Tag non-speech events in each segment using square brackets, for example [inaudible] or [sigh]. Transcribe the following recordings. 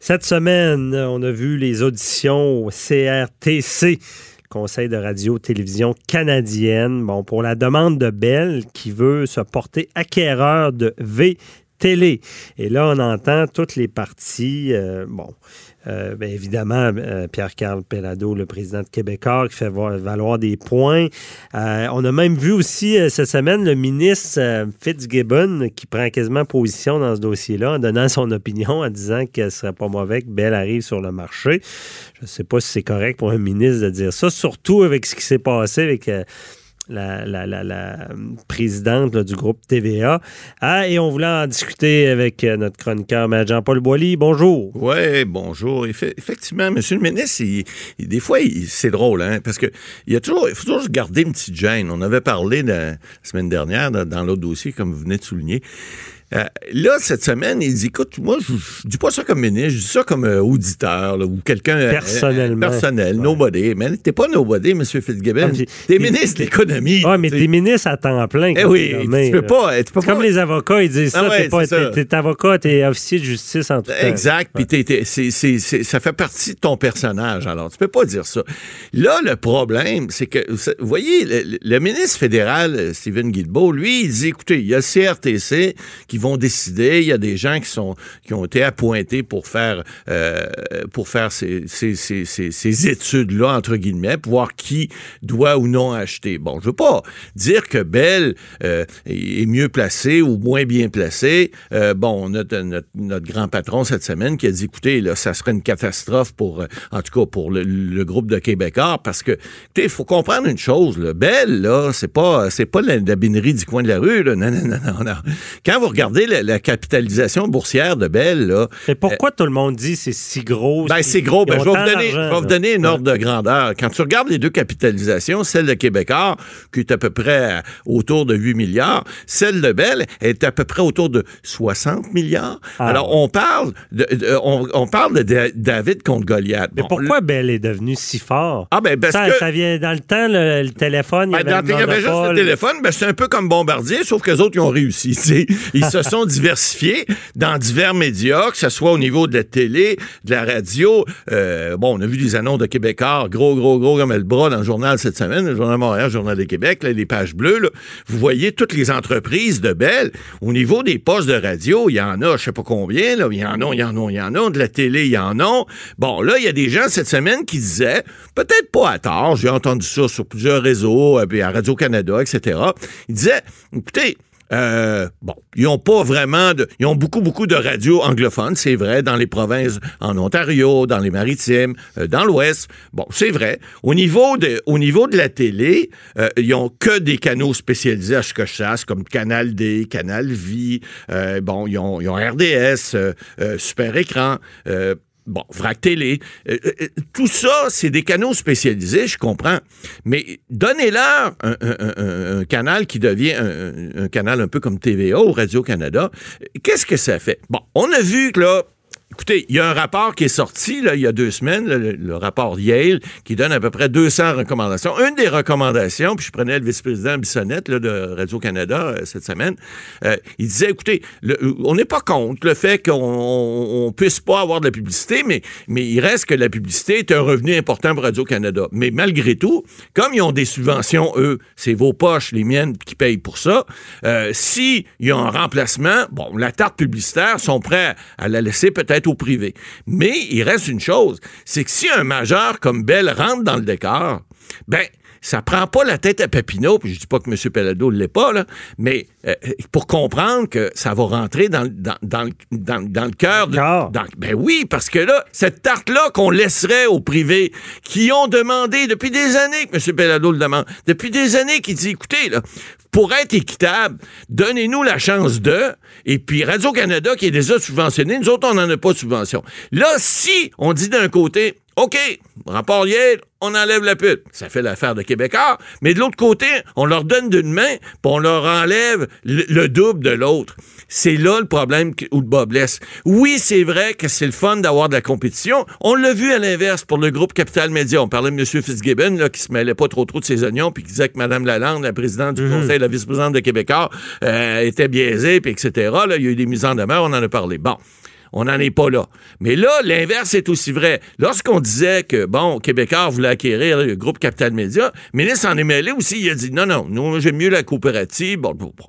Cette semaine, on a vu les auditions au CRTC, Conseil de radio-télévision canadienne, bon, pour la demande de Bell qui veut se porter acquéreur de V télé. Et là, on entend toutes les parties, euh, bon, euh, bien évidemment, euh, Pierre-Carl Pellado, le président de Québécois, qui fait valoir des points. Euh, on a même vu aussi cette semaine le ministre Fitzgibbon qui prend quasiment position dans ce dossier-là en donnant son opinion, en disant que ce serait pas mauvais que Bell arrive sur le marché. Je ne sais pas si c'est correct pour un ministre de dire ça, surtout avec ce qui s'est passé avec la, la, la, présidente du groupe TVA. Ah, et on voulait en discuter avec euh, notre chroniqueur, Jean-Paul Boilly. Bonjour. Oui, bonjour. Effectivement, Monsieur le ministre, des fois, c'est drôle, hein, parce il, toujours, il faut toujours garder une petite gêne. On avait parlé la semaine dernière dans l'autre dossier, comme vous venez de souligner. Euh, là, cette semaine, il dit écoute, moi, je, je, dis pas ça comme ministre, je dis ça comme euh, auditeur ou quelqu'un. Euh, Personnellement. personnel, nobody. Mais t'es pas nobody, M. Fitzgibbon. Ah, t'es ministre de l'économie. Oui, mais t'es ministre à temps plein. Eh oui, tu peux pas. Tu peux comme les avocats, ils disent ça. Ah t'es pas avocat, t'es officier de justice en tout cas. Exact. Puis ça fait partie de ton personnage. Alors, tu peux pas dire ça. Là, le problème, c'est que, vous voyez, le, ministre fédéral, Stephen Guilbeault, lui, il dit écoutez, il y a le CRTC qui vont décider. Il y a des gens qui sont qui ont été appointés pour faire euh, pour faire ces, ces, ces, ces études-là, entre guillemets, pour voir qui doit ou non acheter. Bon, je veux pas dire que Bell euh, est mieux placé ou moins bien placé. Euh, bon, notre, notre, notre, grand patron cette semaine qui a dit, écoutez, là, ça serait une catastrophe pour, en tout cas, pour le, groupe de Québécois, parce que, écoutez, il faut comprendre une chose, là, Bell, là, c'est pas, c'est pas la, la binerie du coin de la rue, non, non, non, non. Quand vous regardez regardez la, capitalisation boursière de Bell, là. Mais pourquoi tout le monde dit c'est si gros? Ben, c'est gros. Ben, je vais vous donner, je vais vous donner une ordre de grandeur. Quand tu regardes les deux capitalisations, celle de Québécois, qui est à peu près autour de 8 milliards, celle de Bell est à peu près autour de 60 milliards. Ah. Alors, on parle de, on, parle de David contre Goliath. Mais pourquoi Bell est devenu si fort? Ah, ben, parce ça, que... ça vient dans le temps, le, téléphone. Ben, il y avait, il y avait juste le téléphone. Ben, c'est un peu comme Bombardier, sauf que les autres, ils ont réussi. [laughs] Ils se [laughs] sont diversifiés dans divers médias, que ce soit au niveau de la télé, de la radio. Euh, bon, on a vu des annonces de Québécois, gros, gros, gros comme le bras dans le journal cette semaine, le Journal de Montréal, le Journal de Québec, les pages bleues. Vous voyez toutes les entreprises de Bell. Au niveau des postes de radio, il y en a, je sais pas combien, là, il y en a, il y en a, il y en a. De la télé, il y en a. Bon, là, il y a des gens cette semaine qui disaient, peut-être pas à tort, j'ai entendu ça sur plusieurs réseaux, euh, puis à Radio-Canada, etc. Ils disaient, écoutez, euh, bon, ils ont pas vraiment de, ils ont beaucoup beaucoup de radios anglophones, c'est vrai, dans les provinces en Ontario, dans les Maritimes, euh, dans l'Ouest. Bon, c'est vrai. Au niveau de, au niveau de la télé, euh, ils ont que des canaux spécialisés à ce que je sache, comme Canal D, Canal Vie. bon, ils ont, ils ont RDS, Super Écran. Bon, VRAC Télé, euh, euh, euh, tout ça, c'est des canaux spécialisés, je comprends. Mais donnez-leur un, canal qui devient un, canal un peu comme TVA ou Radio-Canada. Qu'est-ce que ça fait? Bon, on a vu que là, Écoutez, il y a un rapport qui est sorti là, il y a deux semaines, le, rapport Yale, qui donne à peu près 200 recommandations. Une des recommandations, puis je prenais le vice-président Bissonnette de Radio-Canada euh, cette semaine, euh, il disait, écoutez, on n'est pas contre le fait qu'on ne puisse pas avoir de la publicité, mais, mais il reste que la publicité est un revenu important pour Radio-Canada. Mais malgré tout, comme ils ont des subventions, eux, c'est vos poches, les miennes, qui payent pour ça, euh, s'il y a un remplacement, bon, la tarte publicitaire sont prêts à la laisser peut-être au privé. Mais il reste une chose, c'est que si un majeur comme Bell rentre dans le décor, ben ça prend pas la tête à Papineau, puis je dis pas que M. Pellado ne l'est pas, là, mais euh, pour comprendre que ça va rentrer dans, dans, dans, dans, le cœur. De, ben oui, parce que là, cette tarte-là qu'on laisserait au privé, qui ont demandé depuis des années que M. Pellado le demande, depuis des années qu'il dit, écoutez, là, pour être équitable, donnez-nous la chance de, et puis Radio-Canada qui est déjà subventionné, nous autres, on n'en a pas de subvention. Là, si on dit d'un côté, OK, rapport Yale, on enlève la pute. Ça fait l'affaire de Québécois. Mais de l'autre côté, on leur donne d'une main, puis on leur enlève le, double de l'autre. C'est là le problème où le bas blesse. Oui, c'est vrai que c'est le fun d'avoir de la compétition. On l'a vu à l'inverse pour le groupe Capital Média. On parlait de M. Fitzgibbon, là, qui se mêlait pas trop trop de ses oignons, puis qui disait que Mme Lalande, la présidente du mhm. Conseil, la vice-présidente de Québécois, euh, était biaisée, puis etc. Là, il y a eu des mises en demeure, on en a parlé. Bon. On n'en est pas là. Mais là, l'inverse est aussi vrai. Lorsqu'on disait que, bon, Québécois voulait acquérir le groupe Capital Média, ministre en est mêlé aussi. Il a dit non, non, nous, j'aime mieux la coopérative. Bon, bon, bon,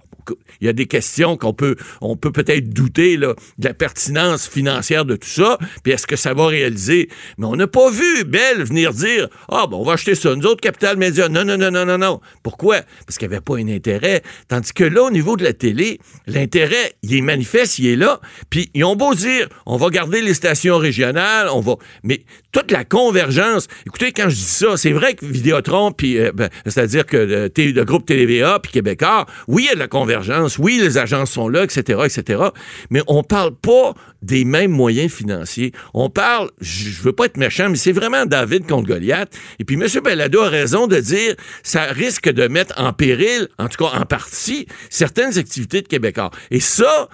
il y a des questions qu'on peut, on peut peut-être douter là, de la pertinence financière de tout ça, puis est-ce que ça va réaliser? Mais on n'a pas vu Bell venir dire Ah, bon, on va acheter ça. Nous autres, Capital Média. Non, non, non, non, non, non. Pourquoi? Parce qu'il n'y avait pas un intérêt. Tandis que là, au niveau de la télé, l'intérêt, il est manifeste, il est là. Puis ils ont beau dire On va garder les stations régionales, on va. Mais toute la convergence. Écoutez, quand je dis ça, c'est vrai que Vidéotron, puis euh, ben, c'est-à-dire que le, le, groupe TVA puis Québécois, oui, il y a de la oui, les agences sont là, etc., etc. Mais on parle pas des mêmes moyens financiers. On parle, je veux pas être méchant, mais c'est vraiment David contre Goliath. Et puis M. Bellado a raison de dire, ça risque de mettre en péril, en tout cas en partie, certaines activités de Québécois. Et ça,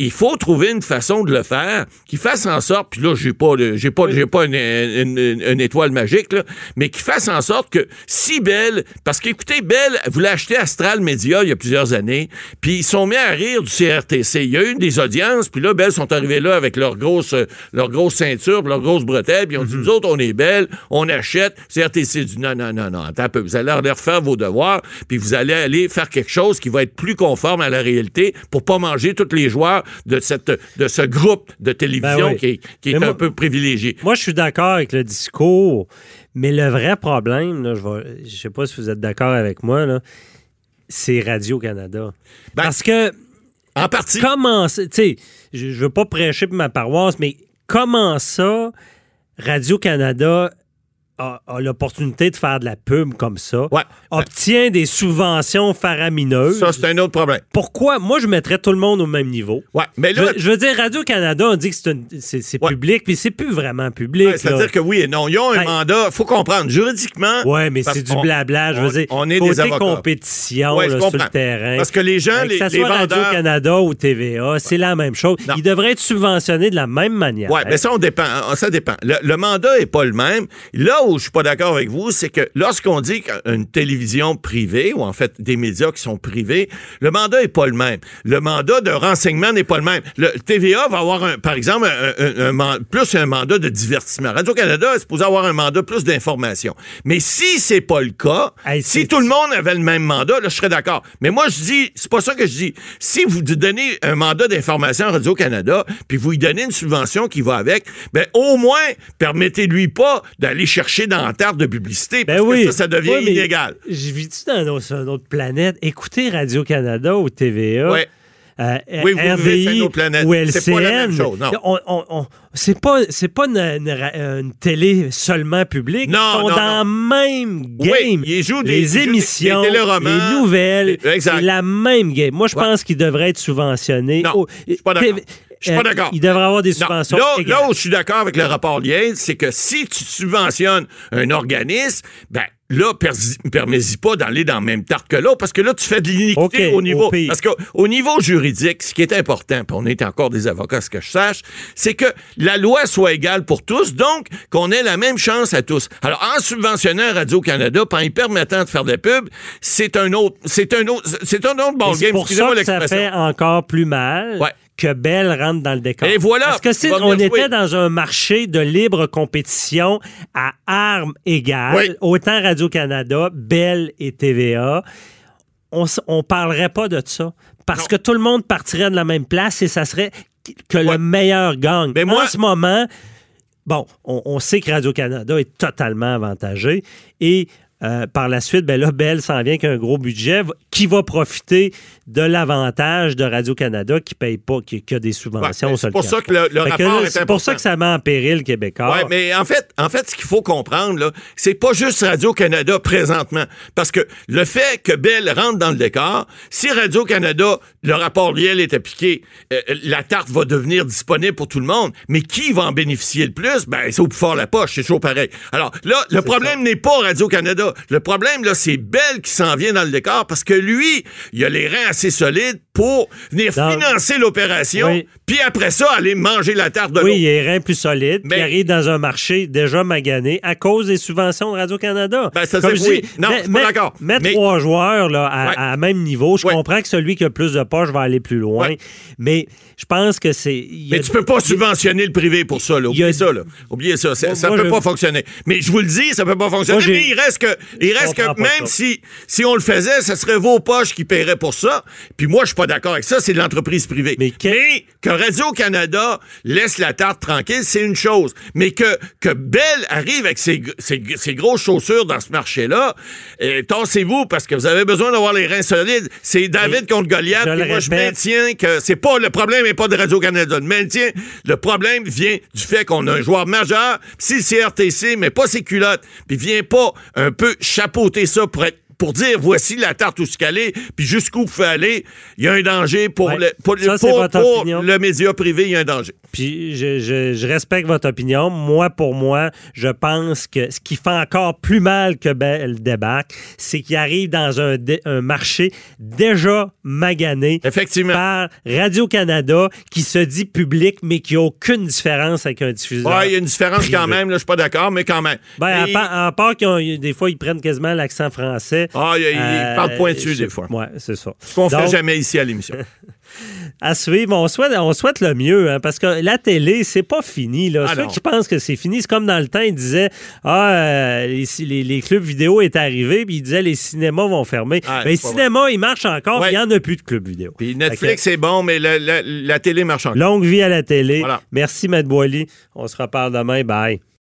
il faut trouver une façon de le faire qui fasse en sorte, puis là, j'ai pas, j'ai pas, j'ai pas une, étoile magique, là, mais qui fasse en sorte que si Bell, parce qu'écoutez, Bell voulait acheter Astral Media il y a plusieurs années, puis ils sont mis à rire du CRTC. Il y a eu des audiences, puis là, Bell sont arrivés là avec leur grosse, leur grosse ceinture, leur grosse bretelle, puis ils ont dit, mhm. nous autres, on est Bell, on achète. CRTC dit, non, non, non, non, attends un peu, vous allez aller refaire vos devoirs, puis vous allez aller faire quelque chose qui va être plus conforme à la réalité pour pas manger tous les joueurs de, cette, de ce groupe de télévision ben qui, est un peu privilégié. Moi, je suis d'accord avec le discours, mais le vrai problème, là, je ne sais pas si vous êtes d'accord avec moi, c'est Radio-Canada. Ben, Parce que. En partie. Comment. Tu sais, je ne veux pas prêcher pour ma paroisse, mais comment ça, Radio-Canada a, l'opportunité de faire de la pub comme ça, obtient des subventions faramineuses. Ça, c'est un autre problème. Pourquoi? Moi, je mettrais tout le monde au même niveau. Ouais, mais je, veux dire, Radio-Canada, on dit que c'est public, puis c'est plus vraiment public. C'est-à-dire que oui et non. Ils ont un mandat, il faut comprendre, juridiquement. Oui, mais c'est du blabla. Je veux dire, on est côté des compétition sur le terrain. Parce que les gens, les, que ce soit Radio-Canada ou TVA, c'est la même chose. Ils devraient être subventionnés de la même manière. Oui, mais ça, on dépend. Ça dépend. Le, le mandat n'est pas le même. Là où je suis pas d'accord avec vous, c'est que lorsqu'on dit qu'une télévision privée, ou en fait des médias qui sont privés, le mandat est pas le même. Le mandat de renseignement n'est pas le même. Le TVA va avoir, un, par exemple, un, plus un mandat de divertissement. Radio-Canada est supposé avoir un mandat plus d'information. Mais si c'est pas le cas, si tout le monde avait le même mandat, là, je serais d'accord. Mais moi, je dis, c'est pas ça que je dis. Si vous donnez un mandat d'information à Radio-Canada, puis vous lui donnez une subvention qui va avec, ben au moins, permettez-lui pas d'aller chercher dans la tarte de publicité ben parce oui. que ça, ça devient illégal. J'ai vis-tu dans une autre planète? Écoutez Radio-Canada ou TVA. Euh, oui, RDI ou LCN. C'est pas la c'est pas, c'est pas une, une, télé seulement publique. Non, ils sont non, dans le même game. Oui, ils jouent des, les émissions, des, les nouvelles. C'est la même game. Moi, je pense qu'ils devraient être subventionnés. Non, je suis pas d'accord. Je suis pas euh, d'accord. Il devrait avoir des subventions. Là, là, où je suis d'accord avec le rapport Liens, c'est que si tu subventionnes un organisme, ben là, permets-y pas d'aller dans la même tarte que l'autre, parce que là, tu fais de l'iniquité au niveau. parce qu'au niveau juridique, ce qui est important, puis on est encore des avocats, ce que je sache, c'est que la loi soit égale pour tous, donc qu'on ait la même chance à tous. Alors, en subventionnant Radio-Canada, en y permettant de faire des pubs, c'est un autre, c'est un autre, c'est un autre ballgame. C'est pour ça que ça fait encore plus mal. Ouais que Bell rentre dans le décor. Et voilà. Parce que si on était dans un marché de libre compétition à armes égales, autant Radio-Canada, Bell et TVA, on ne parlerait pas de ça. Parce que tout le monde partirait de la même place et ça serait que le meilleur gagne. Mais moi, en ce moment, bon, on, on sait que Radio-Canada est totalement avantagé et euh, par la suite, ben là, Bell s'en vient avec un gros budget qui va profiter de l'avantage de Radio-Canada qui paye pas, qui, a des subventions. c'est pour ça que le, rapport C'est pour ça que ça met en péril Québécois. Oui, mais en fait, en fait, ce qu'il faut comprendre, c'est pas juste Radio-Canada présentement. Parce que le fait que Bell rentre dans le décor, si Radio-Canada, le rapport Liel est appliqué, euh, la tarte va devenir disponible pour tout le monde. Mais qui va en bénéficier le plus? Ben, c'est au plus fort la poche, c'est toujours pareil. Alors là, le problème n'est pas Radio-Canada. Le problème, là, c'est Bell qui s'en vient dans le décor parce que lui, il a les reins assez solides pour venir financer l'opération, Oui. puis après ça, aller manger la tarte de Oui, l'autre. il est rein plus solide, Mais- qui arrive dans un marché déjà magané à cause des subventions de Radio-Canada. Ben, ça, Comme c'est- je oui. dis, Non, d'accord. Mets Mais- trois joueurs là, à, Ouais. à même niveau. Je Ouais. comprends que celui qui a plus de poches va aller plus loin, Ouais. mais je pense que c'est... Mais tu peux pas subventionner le privé pour ça, là. A- Oubliez ça, là. Oubliez ça. Ça, Moi, ça moi, peut je- pas fonctionner. Mais je vous le dis, ça peut pas fonctionner. Moi, j'ai- mais il reste que, il reste que même si, si on le faisait, ça serait vos poches qui paieraient pour ça. Puis moi, je suis pas d'accord avec ça. C'est de l'entreprise privée. Mais que- que Radio-Canada laisse la tarte tranquille, c'est une chose. Mais que, que Bell arrive avec ses, ses, ses grosses chaussures dans ce marché-là, euh, tassez-vous parce que vous avez besoin d'avoir les reins solides. C'est David contre Goliath. je moi, je maintiens que c'est pas le problème n'est pas de Radio-Canada. Je maintiens le problème vient du fait qu'on a un joueur majeur, si le CRTC mais pas ses culottes, puis vient pas un peu chapeauter ça pour être pour dire voici la tarte où se caler, puis jusqu'où vous pouvez aller, il y a un danger pour, Ouais. le, pour, Ça, pour- le média privé, il y a un danger. Puis je, je- je respecte votre opinion. Moi, pour moi, je pense que ce qui fait encore plus mal que Bell débarque, c'est qu'il arrive dans un, dé- un marché déjà magané Effectivement. par Radio-Canada qui se dit public, mais qui n'a aucune différence avec un diffuseur. Ouais, il y a une différence quand même, là, je suis pas d'accord, mais quand même. Ben, à, Et- part, à part qu'ils ont- des fois, ils prennent quasiment l'accent français. Ah, il, il Euh, parle pointu des fois. Ouais, c'est ça. Ce qu'on fait Donc, jamais ici à l'émission. [laughs] À suivre, on souhaite, on souhaite le mieux, hein, parce que la télé, c'est pas fini. Là. Ah Ceux non. qui pensent que c'est fini, c'est comme dans le temps, ils disaient Ah, euh, les, les- les clubs vidéo est arrivé, puis ils disaient les cinémas vont fermer. Ah, mais les cinémas, ils marchent encore, Ouais. il n'y en a plus de clubs vidéo. Puis Fait Netflix, c'est bon, mais la, la- la télé marche encore. longue vie à la télé. Voilà. Merci, Matt Boily. On se reparle demain. Bye.